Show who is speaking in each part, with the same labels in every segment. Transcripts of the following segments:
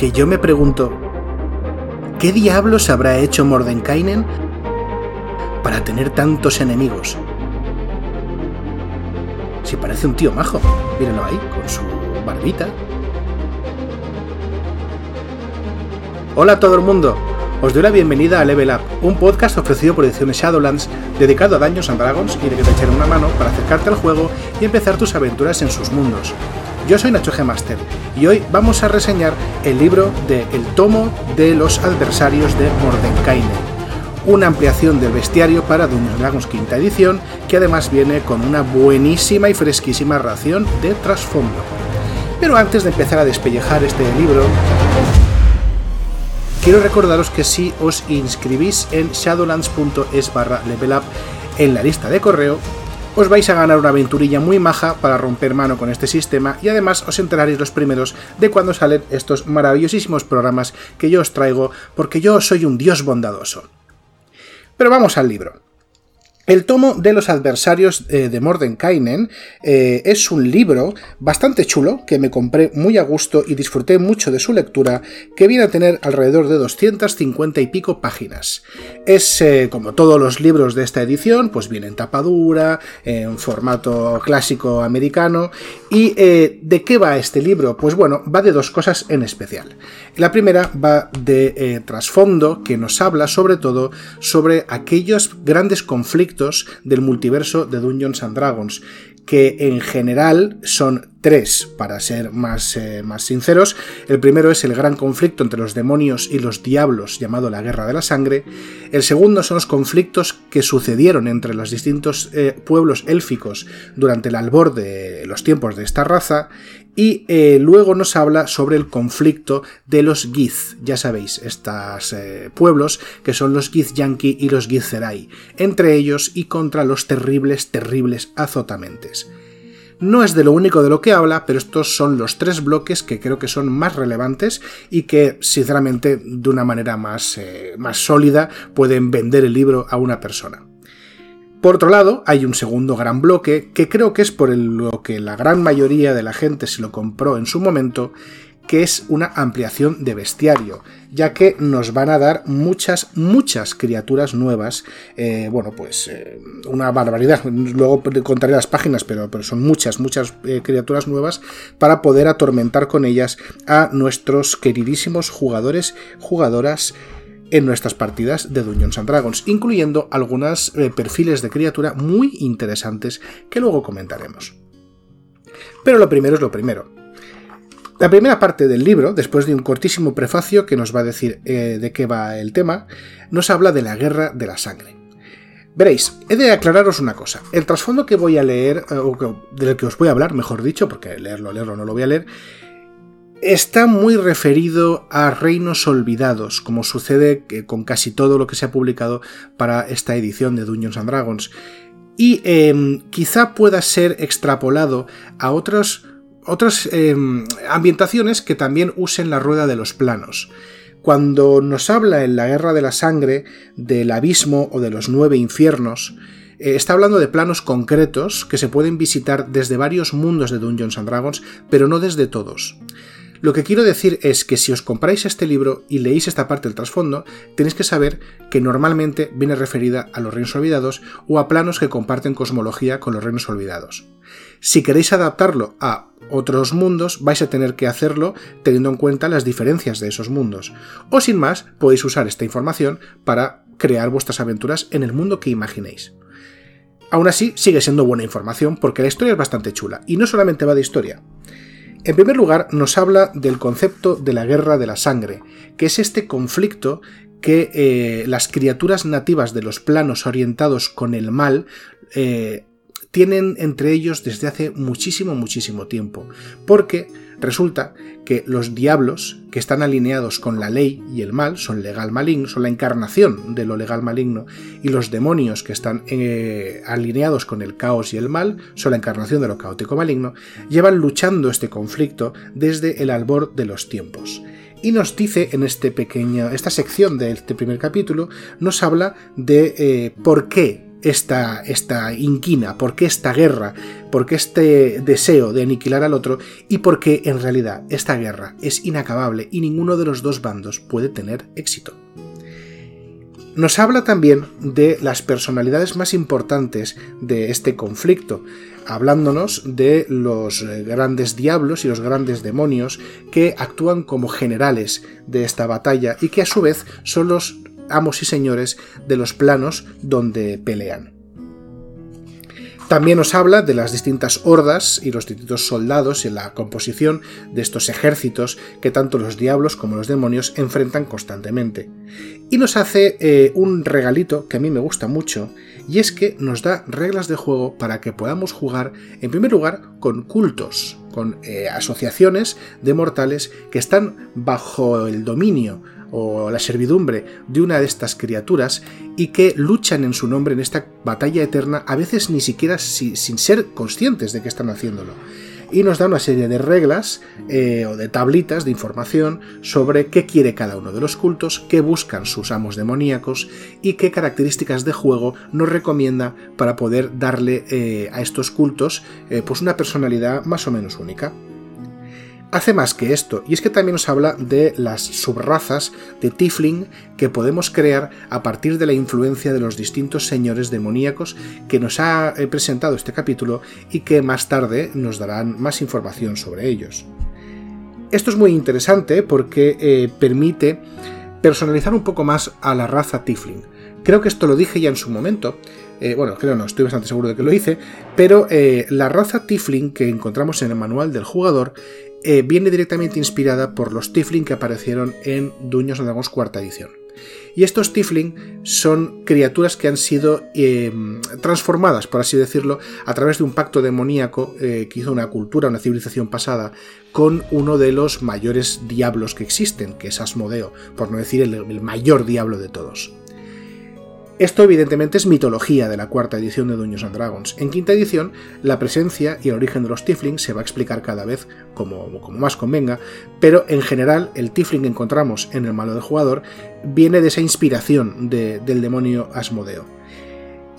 Speaker 1: que yo me pregunto, ¿qué diablos habrá hecho Mordenkainen para tener tantos enemigos? Si parece un tío majo, mírenlo ahí, con su barbita. Hola a todo el mundo, os doy la bienvenida a Level Up, un podcast ofrecido por Ediciones Shadowlands dedicado a Daños and Dragons y de que te echen una mano para acercarte al juego y empezar tus aventuras en sus mundos. Yo soy Nacho G. Master y hoy vamos a reseñar el libro de El tomo de los adversarios de Mordenkainen, una ampliación del bestiario para Dungeons Dragons quinta edición que además viene con una buenísima y fresquísima ración de trasfondo. Pero antes de empezar a despellejar este libro, quiero recordaros que si os inscribís en shadowlands.es barra levelup en la lista de correo, os vais a ganar una aventurilla muy maja para romper mano con este sistema y además os enteraréis los primeros de cuando salen estos maravillosísimos programas que yo os traigo porque yo soy un dios bondadoso. Pero vamos al libro. El tomo de los adversarios eh, de Mordenkainen eh, es un libro bastante chulo que me compré muy a gusto y disfruté mucho de su lectura, que viene a tener alrededor de 250 y pico páginas. Es, eh, como todos los libros de esta edición, pues viene en tapadura, en formato clásico americano. ¿Y de qué va este libro? Pues bueno, va de dos cosas en especial. La primera va de trasfondo, que nos habla sobre todo sobre aquellos grandes conflictos del multiverso de Dungeons and Dragons, que en general son tres, para ser más, eh, más sinceros. El primero es el gran conflicto entre los demonios y los diablos llamado la Guerra de la Sangre. El segundo son los conflictos que sucedieron entre los distintos eh, pueblos élficos durante el albor de los tiempos de esta raza. Y eh, luego nos habla sobre el conflicto de los Giz, ya sabéis, estos pueblos que son los Yankee y los Githzerai, entre ellos y contra los terribles, terribles azotamentes. No es de lo único de lo que habla, pero estos son los tres bloques que creo que son más relevantes y que, sinceramente, de una manera más, eh, más sólida, pueden vender el libro a una persona. Por otro lado, hay un segundo gran bloque que creo que es por lo que la gran mayoría de la gente se lo compró en su momento que es una ampliación de bestiario, ya que nos van a dar muchas, muchas criaturas nuevas. Eh, bueno, pues eh, una barbaridad. Luego contaré las páginas, pero, pero son muchas, muchas eh, criaturas nuevas para poder atormentar con ellas a nuestros queridísimos jugadores, jugadoras en nuestras partidas de Dungeons and Dragons, incluyendo algunos perfiles de criatura muy interesantes que luego comentaremos. Pero lo primero es lo primero. La primera parte del libro, después de un cortísimo prefacio que nos va a decir eh, de qué va el tema, nos habla de la guerra de la sangre. Veréis, he de aclararos una cosa. El trasfondo que voy a leer, eh, o del que os voy a hablar, mejor dicho, porque leerlo, leerlo no lo voy a leer, está muy referido a reinos olvidados, como sucede con casi todo lo que se ha publicado para esta edición de Dungeons and Dragons. Y em, quizá pueda ser extrapolado a otras em, ambientaciones que también usen la rueda de los planos. Cuando nos habla en la Guerra de la Sangre del abismo o de los nueve infiernos, eh, está hablando de planos concretos que se pueden visitar desde varios mundos de Dungeons and Dragons, pero no desde todos. Lo que quiero decir es que si os compráis este libro y leéis esta parte del trasfondo, tenéis que saber que normalmente viene referida a los reinos olvidados o a planos que comparten cosmología con los reinos olvidados. Si queréis adaptarlo a otros mundos, vais a tener que hacerlo teniendo en cuenta las diferencias de esos mundos. O sin más, podéis usar esta información para crear vuestras aventuras en el mundo que imaginéis. Aún así, sigue siendo buena información porque la historia es bastante chula, y no solamente va de historia. En primer lugar, nos habla del concepto de la guerra de la sangre, que es este conflicto que eh, las criaturas nativas de los planos orientados con el mal eh, tienen entre ellos desde hace muchísimo, muchísimo tiempo. Porque resulta que los diablos que están alineados con la ley y el mal son legal maligno, son la encarnación de lo legal maligno, y los demonios que están eh, alineados con el caos y el mal son la encarnación de lo caótico maligno, llevan luchando este conflicto desde el albor de los tiempos. Y nos dice en este pequeño, esta sección de este primer capítulo, nos habla de eh, por qué esta, esta inquina, por qué esta guerra, por qué este deseo de aniquilar al otro y por qué en realidad esta guerra es inacabable y ninguno de los dos bandos puede tener éxito. Nos habla también de las personalidades más importantes de este conflicto, hablándonos de los eh, grandes diablos y los grandes demonios que actúan como generales de esta batalla y que a su vez son los amos y señores de los planos donde pelean. También nos habla de las distintas hordas y los distintos soldados y la composición de estos ejércitos que tanto los diablos como los demonios enfrentan constantemente. Y nos hace eh, un regalito que a mí me gusta mucho, y es que nos da reglas de juego para que podamos jugar, en primer lugar, con cultos, con eh, asociaciones de mortales que están bajo el dominio o la servidumbre de una de estas criaturas y que luchan en su nombre en esta batalla eterna, a veces ni siquiera sin ser conscientes de que están haciéndolo. Y nos da una serie de reglas eh, o de tablitas de información sobre qué quiere cada uno de los cultos, qué buscan sus amos demoníacos y qué características de juego nos recomienda para poder darle eh, a estos cultos eh, pues una personalidad más o menos única hace más que esto, y es que también nos habla de las subrazas de Tifling que podemos crear a partir de la influencia de los distintos señores demoníacos que nos ha eh, presentado este capítulo y que más tarde nos darán más información sobre ellos. Esto es muy interesante porque eh, permite personalizar un poco más a la raza Tifling. Creo que esto lo dije ya en su momento, eh, bueno, creo no, estoy bastante seguro de que lo hice, pero la raza Tifling que encontramos en el manual del jugador eh, viene directamente inspirada por los Tifling que aparecieron en Duños Dragons cuarta edición. Y estos Tifling son criaturas que han sido eh, transformadas, por así decirlo, a través de un pacto demoníaco eh, que hizo una cultura, una civilización pasada, con uno de los mayores diablos que existen, que es Asmodeo, por no decir el mayor diablo de todos. Esto evidentemente es mitología de la cuarta edición de Dungeons and Dragons. En quinta edición, la presencia y el origen de los Tiflings se va a explicar cada vez como, como más convenga, pero en general el Tifling que encontramos en el malo del jugador viene de esa inspiración del demonio Asmodeo.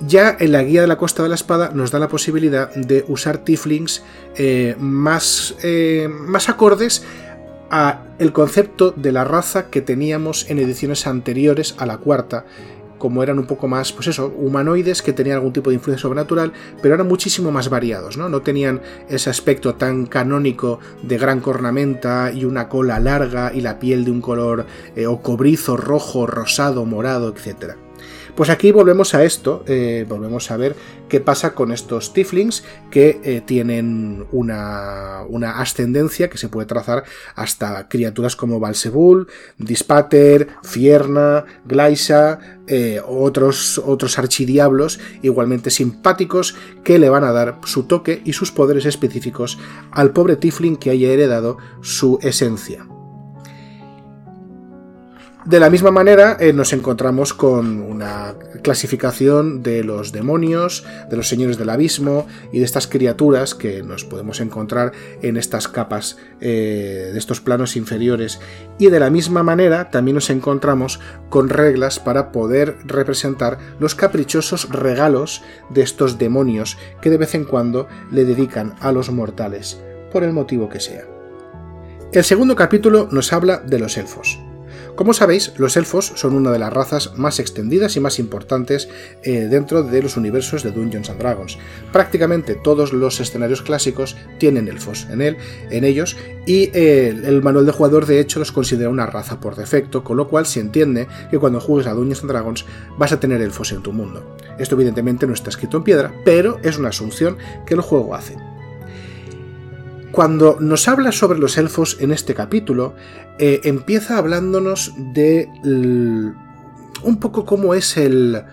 Speaker 1: Ya en la guía de la Costa de la Espada nos da la posibilidad de usar Tiflings eh, más, eh, más acordes a el concepto de la raza que teníamos en ediciones anteriores a la cuarta, como eran un poco más, pues eso, humanoides que tenían algún tipo de influencia sobrenatural, pero eran muchísimo más variados, ¿no? No tenían ese aspecto tan canónico de gran cornamenta y una cola larga y la piel de un color eh, o cobrizo, rojo, rosado, morado, etcétera. Pues aquí volvemos a esto, eh, volvemos a ver qué pasa con estos Tiflings que eh, tienen una, ascendencia que se puede trazar hasta criaturas como Balsebul, Dispater, Fierna, Glaisa, eh, otros, otros archidiablos igualmente simpáticos que le van a dar su toque y sus poderes específicos al pobre Tifling que haya heredado su esencia. De la misma manera eh, nos encontramos con una clasificación de los demonios, de los señores del abismo y de estas criaturas que nos podemos encontrar en estas capas eh, de estos planos inferiores. Y de la misma manera también nos encontramos con reglas para poder representar los caprichosos regalos de estos demonios que de vez en cuando le dedican a los mortales, por el motivo que sea. El segundo capítulo nos habla de los elfos. Como sabéis, los elfos son una de las razas más extendidas y más importantes eh, dentro de los universos de Dungeons and Dragons. Prácticamente todos los escenarios clásicos tienen elfos en, él, en ellos y eh, el manual de jugador de hecho los considera una raza por defecto, con lo cual se entiende que cuando juegues a Dungeons and Dragons vas a tener elfos en tu mundo. Esto evidentemente no está escrito en piedra, pero es una asunción que el juego hace. Cuando nos habla sobre los elfos en este capítulo, eh, empieza hablándonos de un poco cómo es el,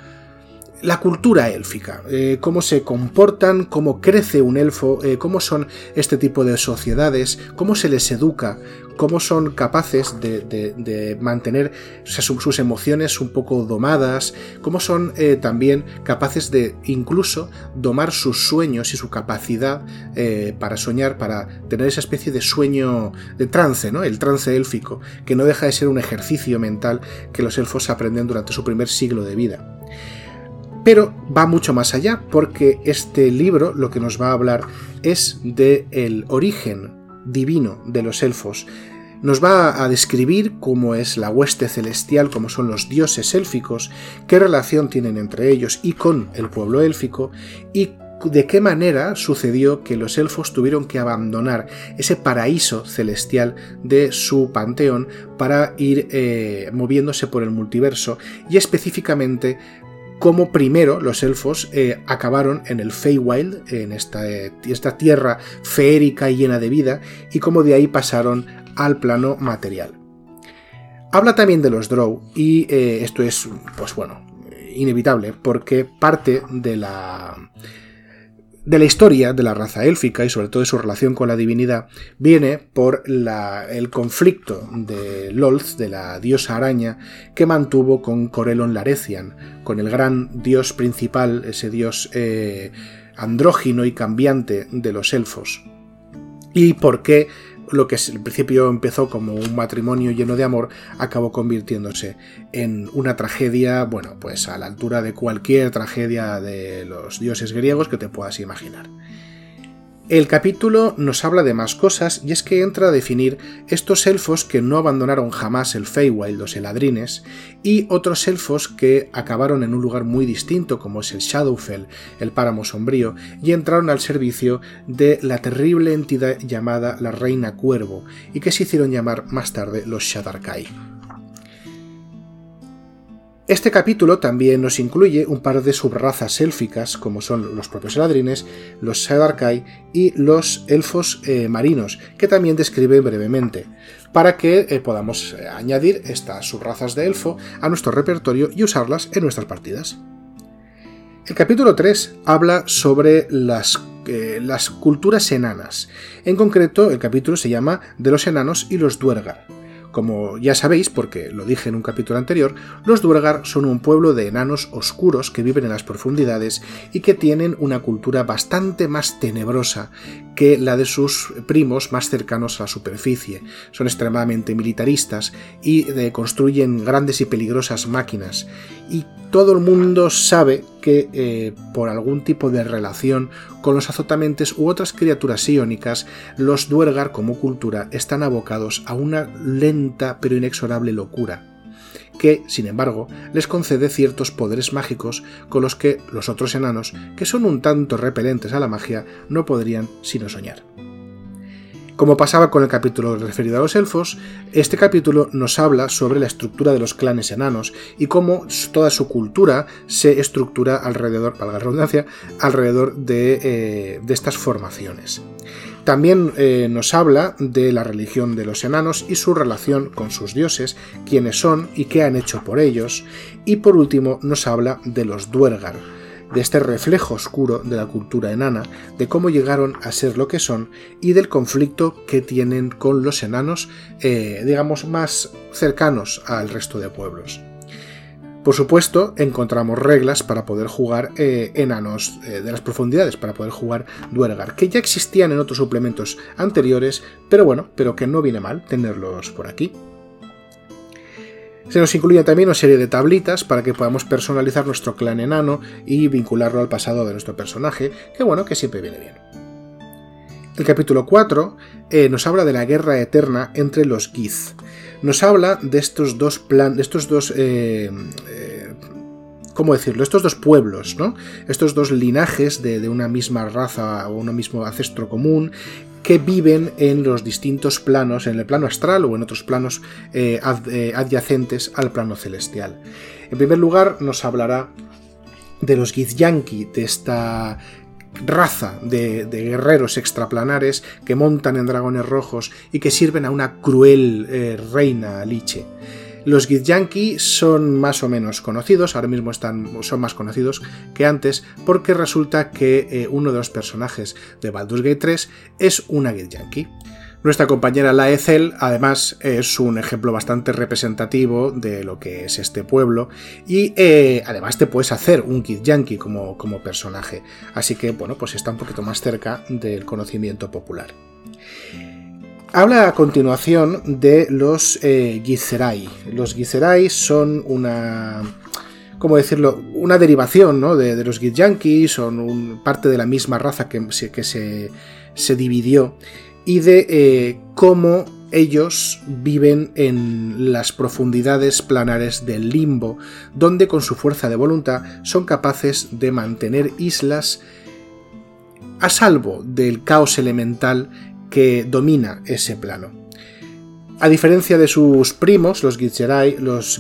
Speaker 1: la cultura élfica, eh, cómo se comportan, cómo crece un elfo, eh, cómo son este tipo de sociedades, cómo se les educa, cómo son capaces de, mantener sus emociones un poco domadas, cómo son eh, también capaces de incluso domar sus sueños y su capacidad para soñar, para tener esa especie de sueño de trance, ¿no? El trance élfico, que no deja de ser un ejercicio mental que los elfos aprenden durante su primer siglo de vida. pero va mucho más allá, porque este libro lo que nos va a hablar es de el origen divino de los elfos. Nos va a describir cómo es la hueste celestial, cómo son los dioses élficos, qué relación tienen entre ellos y con el pueblo élfico, y de qué manera sucedió que los elfos tuvieron que abandonar ese paraíso celestial de su panteón para ir eh, moviéndose por el multiverso y específicamente cómo primero los elfos eh, acabaron en el Feywild, en esta, eh, esta tierra feérica y llena de vida, y cómo de ahí pasaron al plano material. Habla también de los Drow, y esto es, pues bueno, inevitable, porque parte de la de la historia de la raza élfica y sobre todo de su relación con la divinidad viene por el conflicto de Lolth, de la diosa araña, que mantuvo con Corellon Larecian, con el gran dios principal, ese dios eh, andrógino y cambiante de los elfos. Y por qué lo que al principio empezó como un matrimonio lleno de amor, acabó convirtiéndose en una tragedia, bueno, pues a la altura de cualquier tragedia de los dioses griegos que te puedas imaginar. El capítulo nos habla de más cosas y es que entra a definir estos elfos que no abandonaron jamás el Feywild, los Eladrines, y otros elfos que acabaron en un lugar muy distinto como es el Shadowfell, el páramo sombrío, y entraron al servicio de la terrible entidad llamada la Reina Cuervo y que se hicieron llamar más tarde los Shadarkai. Este capítulo también nos incluye un par de subrazas élficas, como son los propios Eladrines, los Sedarkai y los elfos eh, marinos, que también describe brevemente, para que eh, podamos eh, añadir estas subrazas de elfo a nuestro repertorio y usarlas en nuestras partidas. El capítulo 3 habla sobre las, las culturas enanas. En concreto, el capítulo se llama De los enanos y los Duergar. Como ya sabéis, porque lo dije en un capítulo anterior, los Duergar son un pueblo de enanos oscuros que viven en las profundidades y que tienen una cultura bastante más tenebrosa que la de sus primos más cercanos a la superficie. Son extremadamente militaristas y eh, construyen grandes y peligrosas máquinas. Y todo el mundo sabe que eh, por algún tipo de relación con los azotamentes u otras criaturas iónicas, los Duergar como cultura están abocados a una lenta pero inexorable locura, que, sin embargo, les concede ciertos poderes mágicos con los que los otros enanos, que son un tanto repelentes a la magia, no podrían sino soñar. Como pasaba con el capítulo referido a los elfos, este capítulo nos habla sobre la estructura de los clanes enanos y cómo toda su cultura se estructura alrededor, valga la redundancia, alrededor de, eh, estas formaciones. También eh, nos habla de la religión de los enanos y su relación con sus dioses, quiénes son y qué han hecho por ellos. Y por último nos habla de los Duergar, de este reflejo oscuro de la cultura enana, de cómo llegaron a ser lo que son y del conflicto que tienen con los enanos, eh, digamos, más cercanos al resto de pueblos. Por supuesto, encontramos reglas para poder jugar eh, enanos eh, de las profundidades, para poder jugar Duergar, que ya existían en otros suplementos anteriores, pero bueno, pero que no viene mal tenerlos por aquí. Se nos incluye también una serie de tablitas para que podamos personalizar nuestro clan enano y vincularlo al pasado de nuestro personaje, que bueno, que siempre viene bien. El capítulo 4 eh, nos habla de la guerra eterna entre los Gith. Nos habla de estos dos plan, de estos dos eh, ¿cómo decirlo? Estos dos pueblos, ¿no? Estos dos linajes de, una misma raza o un mismo ancestro común que viven en los distintos planos, en el plano astral o en otros planos eh, eh, adyacentes al plano celestial. En primer lugar, nos hablará de los Githyanki, de esta raza de, guerreros extraplanares que montan en dragones rojos y que sirven a una cruel eh, reina Liche. Los Githyanki son más o menos conocidos, ahora mismo están, son más conocidos que antes, porque resulta que eh, uno de los personajes de Baldur's Gate 3 es una Githyanki. Nuestra compañera Laezel, además, es un ejemplo bastante representativo de lo que es este pueblo y eh, además te puedes hacer un Githyanki como, como personaje. Así que, bueno, pues está un poquito más cerca del conocimiento popular. Habla a continuación de los eh, Gizzerai. Los Gizzerai son una ¿cómo decirlo?, una derivación ¿no? de, los Githyanki, son parte de la misma raza que, se, dividió, y de eh, cómo ellos viven en las profundidades planares del limbo, donde con su fuerza de voluntad son capaces de mantener islas a salvo del caos elemental que domina ese plano. A diferencia de sus primos, los Gitzerai, los,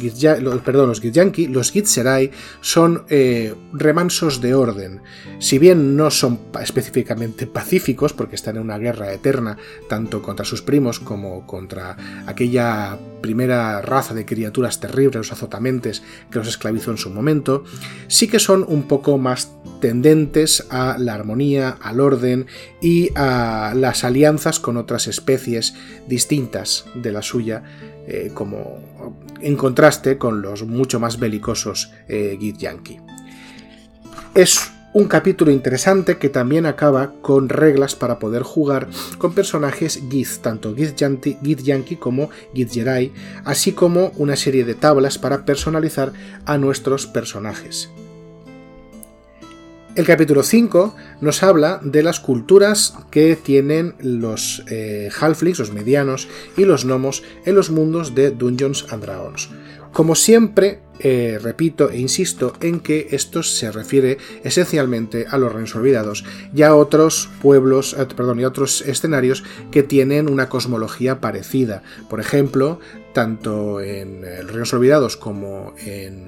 Speaker 1: perdón, los Gityanki, los Gitzerai son eh, remansos de orden. Si bien no son específicamente pacíficos, porque están en una guerra eterna, tanto contra sus primos como contra aquella primera raza de criaturas terribles, los azotamentes, que los esclavizó en su momento, sí que son un poco más tendentes a la armonía, al orden y a las alianzas con otras especies distintas de la suya, eh, como en contraste con los mucho más belicosos eh, Githyanki. Es un capítulo interesante que también acaba con reglas para poder jugar con personajes Gith, tanto Githyanki como Githyerai, así como una serie de tablas para personalizar a nuestros personajes. El capítulo 5 nos habla de las culturas que tienen los eh, halflings, los medianos y los gnomos en los mundos de Dungeons and Dragons. Como siempre, eh, repito e insisto en que esto se refiere esencialmente a los reinos olvidados y a otros pueblos, eh, perdón, y otros escenarios que tienen una cosmología parecida. Por ejemplo, tanto en los reinos olvidados como en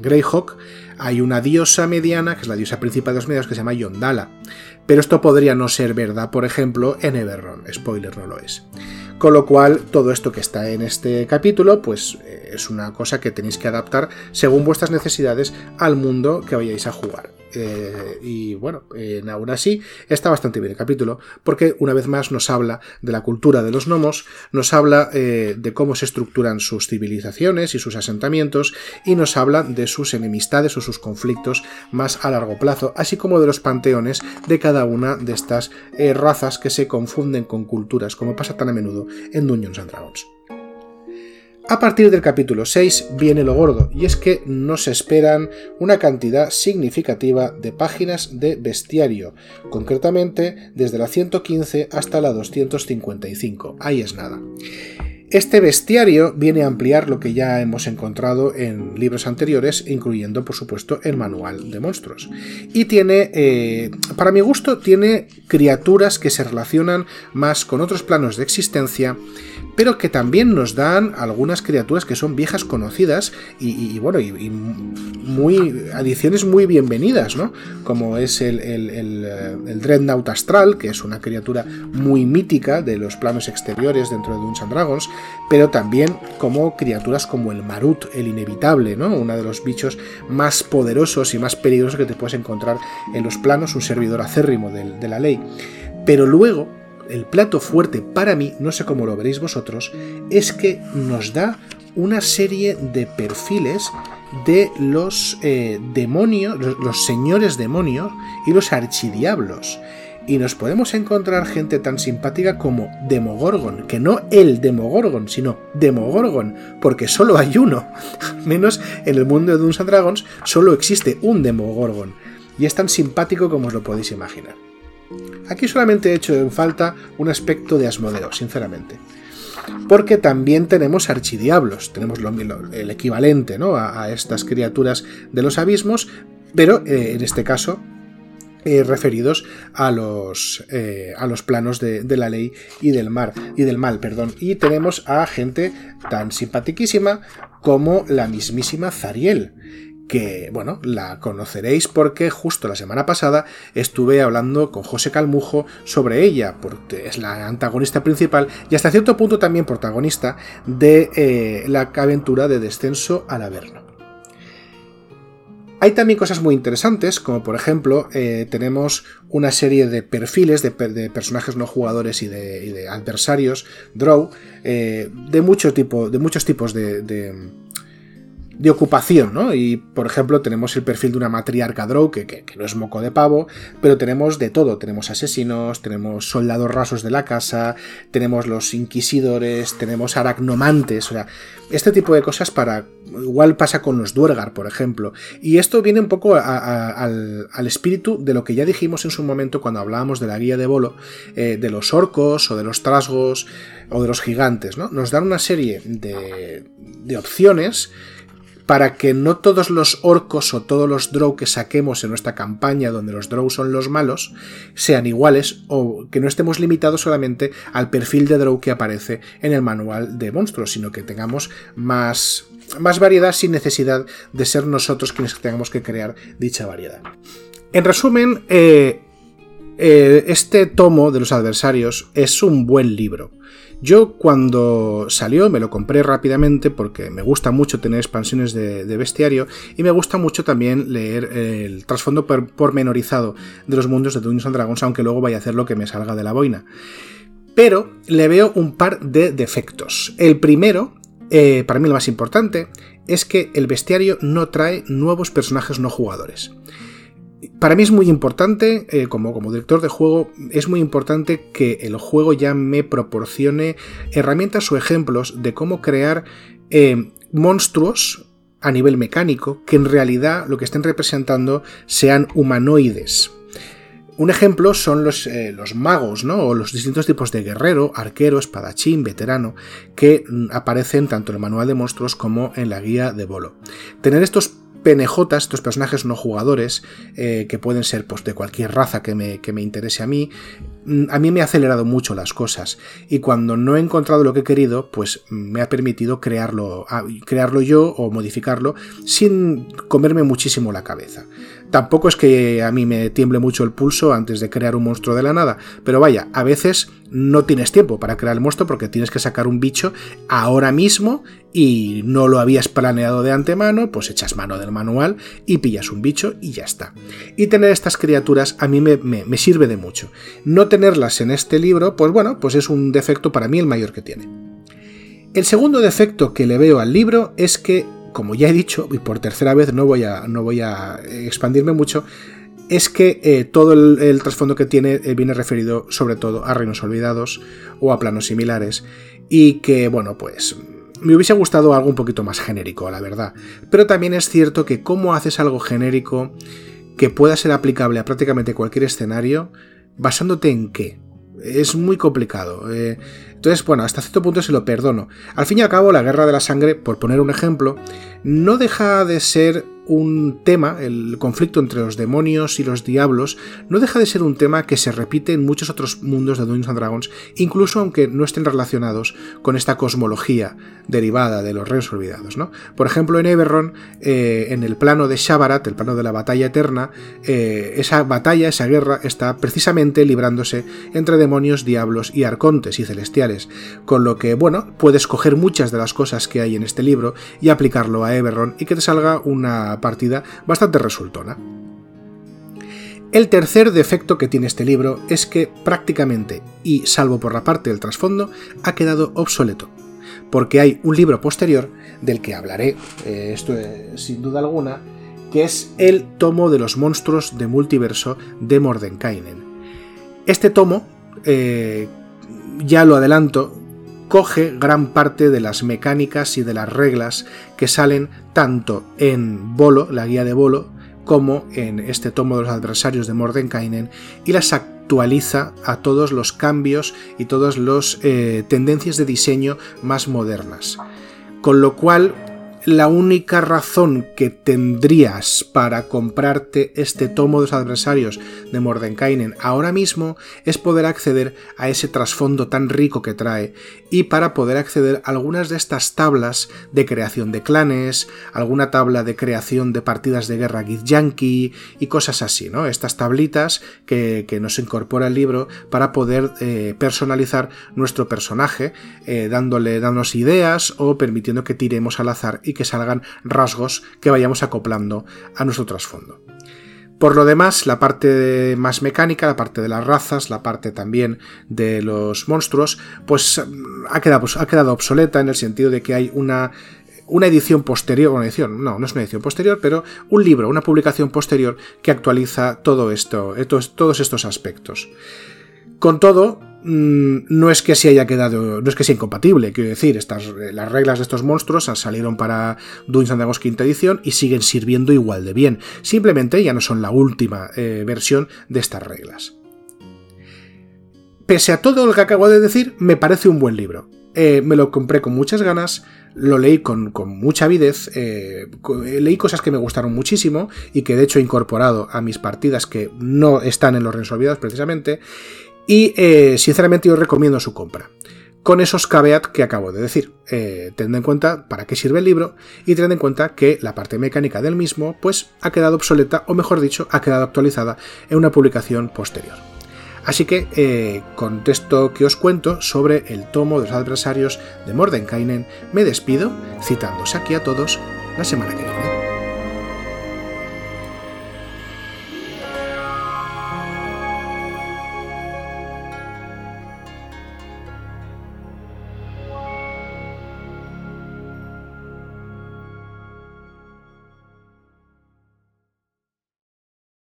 Speaker 1: Greyhawk hay una diosa mediana, que es la diosa principal de los medianos, que se llama Yondala. Pero esto podría no ser verdad, por ejemplo, en Everron. Spoiler, no lo es. Con lo cual, todo esto que está en este capítulo, pues eh, es una cosa que tenéis que adaptar según vuestras necesidades al mundo que vayáis a jugar. Eh, y bueno, aún así está bastante bien el capítulo, porque una vez más nos habla de la cultura de los gnomos, nos habla eh, de cómo se estructuran sus civilizaciones y sus asentamientos, y nos habla de sus enemistades o sus conflictos más a largo plazo, así como de los panteones de cada una de estas eh, razas que se confunden con culturas, como pasa tan a menudo en Dungeons and Dragons. A partir del capítulo 6 viene lo gordo, y es que nos esperan una cantidad significativa de páginas de bestiario, concretamente desde la 115 hasta la 255. Ahí es nada. Este bestiario viene a ampliar lo que ya hemos encontrado en libros anteriores, incluyendo, por supuesto, el manual de monstruos. Y tiene, eh, para mi gusto, tiene criaturas que se relacionan más con otros planos de existencia pero que también nos dan algunas criaturas que son viejas conocidas y, bueno, y, muy adiciones muy bienvenidas, ¿no? Como es el, el, Dreadnought Astral, que es una criatura muy mítica de los planos exteriores dentro de Dungeons Dragons, pero también como criaturas como el Marut, el Inevitable, ¿no? Uno de los bichos más poderosos y más peligrosos que te puedes encontrar en los planos, un servidor acérrimo de la ley. Pero luego el plato fuerte para mí, no sé cómo lo veréis vosotros, es que nos da una serie de perfiles de los eh, demonios, los, señores demonios y los archidiablos. Y nos podemos encontrar gente tan simpática como Demogorgon, que no el Demogorgon, sino Demogorgon, porque solo hay uno. Menos en el mundo de Dungeons Dragons solo existe un Demogorgon. Y es tan simpático como os lo podéis imaginar. Aquí solamente he hecho en falta un aspecto de Asmodeo, sinceramente. Porque también tenemos archidiablos, tenemos el equivalente ¿no? a, estas criaturas de los abismos, pero eh, en este caso eh, referidos a los, eh, a los planos de, de, la ley y del mar y del mal, perdón. Y tenemos a gente tan simpatiquísima como la mismísima Zariel, que, bueno, la conoceréis porque justo la semana pasada estuve hablando con José Calmujo sobre ella, porque es la antagonista principal y hasta cierto punto también protagonista de eh, la aventura de descenso al Averno. Hay también cosas muy interesantes, como por ejemplo eh, tenemos una serie de perfiles de, personajes no jugadores y de, adversarios, draw, eh, de, mucho tipo, de muchos tipos de, de ocupación, ¿no? Y, por ejemplo, tenemos el perfil de una matriarca Drow, que, que, no es moco de pavo, pero tenemos de todo. Tenemos asesinos, tenemos soldados rasos de la casa, tenemos los inquisidores, tenemos aracnomantes, o sea, este tipo de cosas para... Igual pasa con los Duergar, por ejemplo. Y esto viene un poco al, espíritu de lo que ya dijimos en su momento cuando hablábamos de la guía de Bolo, eh, de los orcos o de los trasgos o de los gigantes, ¿no? Nos dan una serie de, de opciones para que no todos los orcos o todos los drow que saquemos en nuestra campaña donde los drow son los malos sean iguales o que no estemos limitados solamente al perfil de drow que aparece en el manual de monstruos, sino que tengamos más, más variedad sin necesidad de ser nosotros quienes tengamos que crear dicha variedad. En resumen, eh, eh, este tomo de los adversarios es un buen libro. Yo cuando salió me lo compré rápidamente porque me gusta mucho tener expansiones de, bestiario y me gusta mucho también leer el trasfondo pormenorizado de los mundos de Dungeons and Dragons, aunque luego vaya a hacer lo que me salga de la boina. Pero le veo un par de defectos. El primero, eh, para mí el más importante, es que el bestiario no trae nuevos personajes no jugadores para mí es muy importante, eh, como, director de juego, es muy importante que el juego ya me proporcione herramientas o ejemplos de cómo crear eh, monstruos a nivel mecánico que en realidad lo que estén representando sean humanoides. Un ejemplo son los, eh, los, magos, ¿no? O los distintos tipos de guerrero, arquero, espadachín, veterano, que mm, aparecen tanto en el manual de monstruos como en la guía de bolo. Tener estos PNJ, estos personajes no jugadores, eh, que pueden ser pues, de cualquier raza que me, que me interese a mí, mm, a mí me ha acelerado mucho las cosas. Y cuando no he encontrado lo que he querido, pues me ha permitido crearlo, crearlo yo o modificarlo sin comerme muchísimo la cabeza. Tampoco es que a mí me tiemble mucho el pulso antes de crear un monstruo de la nada, pero vaya, a veces no tienes tiempo para crear el monstruo porque tienes que sacar un bicho ahora mismo y no lo habías planeado de antemano, pues echas mano del manual y pillas un bicho y ya está. Y tener estas criaturas a mí me, me sirve de mucho. No tenerlas en este libro, pues bueno, pues es un defecto para mí el mayor que tiene. El segundo defecto que le veo al libro es que como ya he dicho, y por tercera vez no voy a, no voy a expandirme mucho, es que eh, todo el, trasfondo que tiene eh, viene referido sobre todo a reinos olvidados o a planos similares, y que, bueno, pues me hubiese gustado algo un poquito más genérico, la verdad. Pero también es cierto que cómo haces algo genérico que pueda ser aplicable a prácticamente cualquier escenario, basándote en qué. Es muy complicado. Eh, entonces, bueno, hasta cierto punto se lo perdono. Al fin y al cabo, la guerra de la sangre, por poner un ejemplo, no deja de ser un tema, el conflicto entre los demonios y los diablos, no deja de ser un tema que se repite en muchos otros mundos de Dungeons and Dragons, incluso aunque no estén relacionados con esta cosmología derivada de los reinos olvidados. ¿no? Por ejemplo, en Eberron, eh, en el plano de Shabarat, el plano de la batalla eterna, eh, esa batalla, esa guerra, está precisamente librándose entre demonios, diablos y arcontes y celestiales, con lo que, bueno, puedes coger muchas de las cosas que hay en este libro y aplicarlo a Eberron y que te salga una partida bastante resultona. El tercer defecto que tiene este libro es que prácticamente, y salvo por la parte del trasfondo, ha quedado obsoleto, porque hay un libro posterior del que hablaré, eh, esto sin duda alguna, que es el tomo de los monstruos de multiverso de Mordenkainen. Este tomo, eh, ya lo adelanto, coge gran parte de las mecánicas y de las reglas que salen tanto en Bolo, la guía de Bolo, como en este tomo de los adversarios de Mordenkainen y las actualiza a todos los cambios y todas las eh, tendencias de diseño más modernas. Con lo cual la única razón que tendrías para comprarte este tomo de los adversarios de Mordenkainen ahora mismo es poder acceder a ese trasfondo tan rico que trae y para poder acceder a algunas de estas tablas de creación de clanes, alguna tabla de creación de partidas de guerra Githyanki y cosas así, ¿no? Estas tablitas que, nos incorpora el libro para poder eh, personalizar nuestro personaje, eh, dándole, dándonos ideas o permitiendo que tiremos al azar que salgan rasgos que vayamos acoplando a nuestro trasfondo. Por lo demás, la parte más mecánica, la parte de las razas, la parte también de los monstruos, pues ha quedado, ha quedado obsoleta en el sentido de que hay una una edición posterior, una edición, no, no es una edición posterior, pero un libro, una publicación posterior que actualiza todo esto, todos estos aspectos. Con todo, mm, no es que se haya quedado, no es que sea incompatible, quiero decir, estas, eh, las reglas de estos monstruos salieron para Dungeons and Dragons quinta edición y siguen sirviendo igual de bien. Simplemente ya no son la última eh, versión de estas reglas. Pese a todo lo que acabo de decir, me parece un buen libro. Eh, me lo compré con muchas ganas, lo leí con, mucha avidez, leí cosas que me gustaron muchísimo y que de hecho he incorporado a mis partidas que no están en los Reinos Olvidados precisamente, y eh, sinceramente yo recomiendo su compra. Con esos caveat que acabo de decir, teniendo en cuenta para qué sirve el libro y teniendo en cuenta que la parte mecánica del mismo pues ha quedado obsoleta o mejor dicho ha quedado actualizada en una publicación posterior. Así que eh, con esto que os cuento sobre el tomo de los adversarios de Mordenkainen, me despido, citándose aquí a todos la semana que viene.